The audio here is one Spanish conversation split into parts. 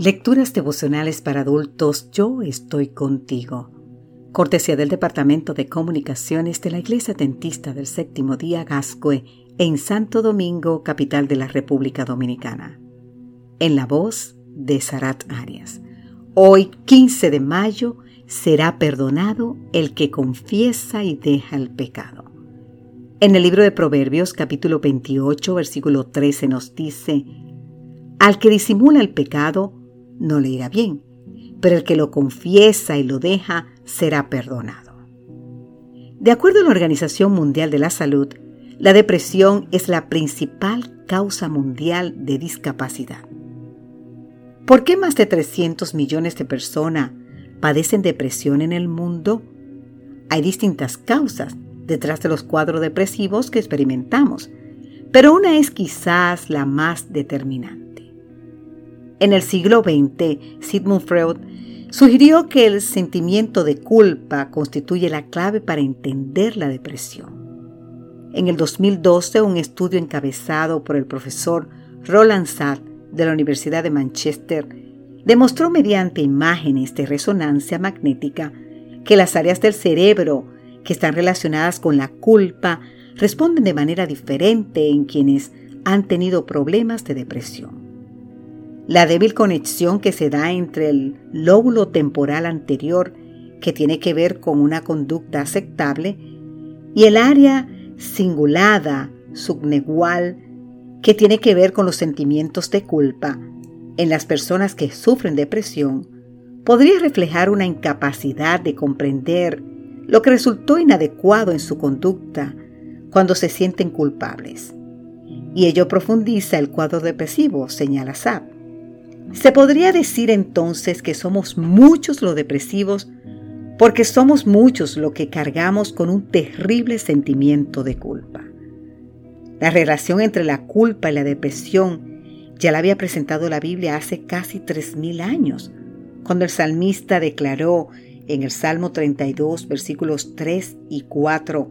Lecturas devocionales para adultos Yo estoy contigo. Cortesía del Departamento de Comunicaciones de la Iglesia Dentista del Séptimo Día Gascue en Santo Domingo, capital de la República Dominicana. En la voz de Sarat Arias. Hoy, 15 de mayo, será perdonado el que confiesa y deja el pecado. En el libro de Proverbios capítulo 28 versículo 13 nos dice, Al que disimula el pecado, no le irá bien, pero el que lo confiesa y lo deja será perdonado. De acuerdo a la Organización Mundial de la Salud, la depresión es la principal causa mundial de discapacidad. ¿Por qué más de 300 millones de personas padecen depresión en el mundo? Hay distintas causas detrás de los cuadros depresivos que experimentamos, pero una es quizás la más determinante. En el siglo XX, Sigmund Freud sugirió que el sentimiento de culpa constituye la clave para entender la depresión. En el 2012, un estudio encabezado por el profesor Roland Satt de la Universidad de Manchester demostró mediante imágenes de resonancia magnética que las áreas del cerebro que están relacionadas con la culpa responden de manera diferente en quienes han tenido problemas de depresión. La débil conexión que se da entre el lóbulo temporal anterior, que tiene que ver con una conducta aceptable, y el área cingulada subnegual, que tiene que ver con los sentimientos de culpa, en las personas que sufren depresión, podría reflejar una incapacidad de comprender lo que resultó inadecuado en su conducta cuando se sienten culpables. Y ello profundiza el cuadro depresivo, señala Saab. Se podría decir entonces que somos muchos los depresivos porque somos muchos los que cargamos con un terrible sentimiento de culpa. La relación entre la culpa y la depresión ya la había presentado la Biblia hace casi tres mil años, cuando el salmista declaró en el Salmo 32, versículos 3 y 4,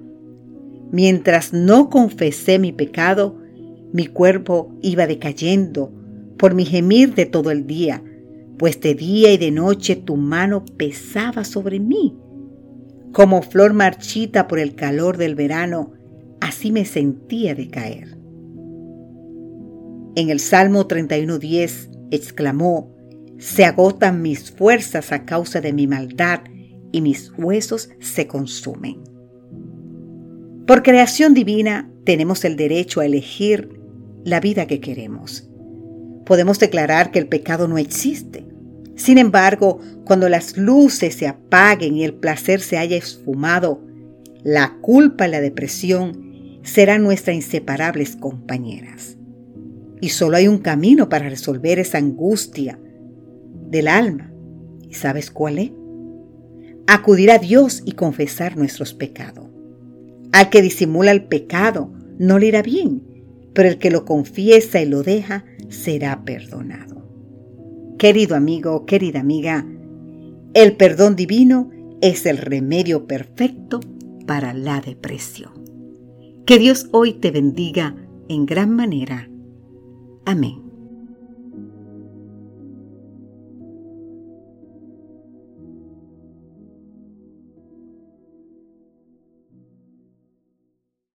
Mientras no confesé mi pecado, mi cuerpo iba decayendo por mi gemir de todo el día, pues de día y de noche tu mano pesaba sobre mí. Como flor marchita por el calor del verano, así me sentía de caer. En el Salmo 31.10 exclamó, Se agotan mis fuerzas a causa de mi maldad y mis huesos se consumen. Por creación divina tenemos el derecho a elegir la vida que queremos podemos declarar que el pecado no existe. Sin embargo, cuando las luces se apaguen y el placer se haya esfumado, la culpa y la depresión serán nuestras inseparables compañeras. Y solo hay un camino para resolver esa angustia del alma. ¿Y sabes cuál es? Acudir a Dios y confesar nuestros pecados. Al que disimula el pecado no le irá bien, pero el que lo confiesa y lo deja será perdonado. Querido amigo, querida amiga, el perdón divino es el remedio perfecto para la depresión. Que Dios hoy te bendiga en gran manera. Amén.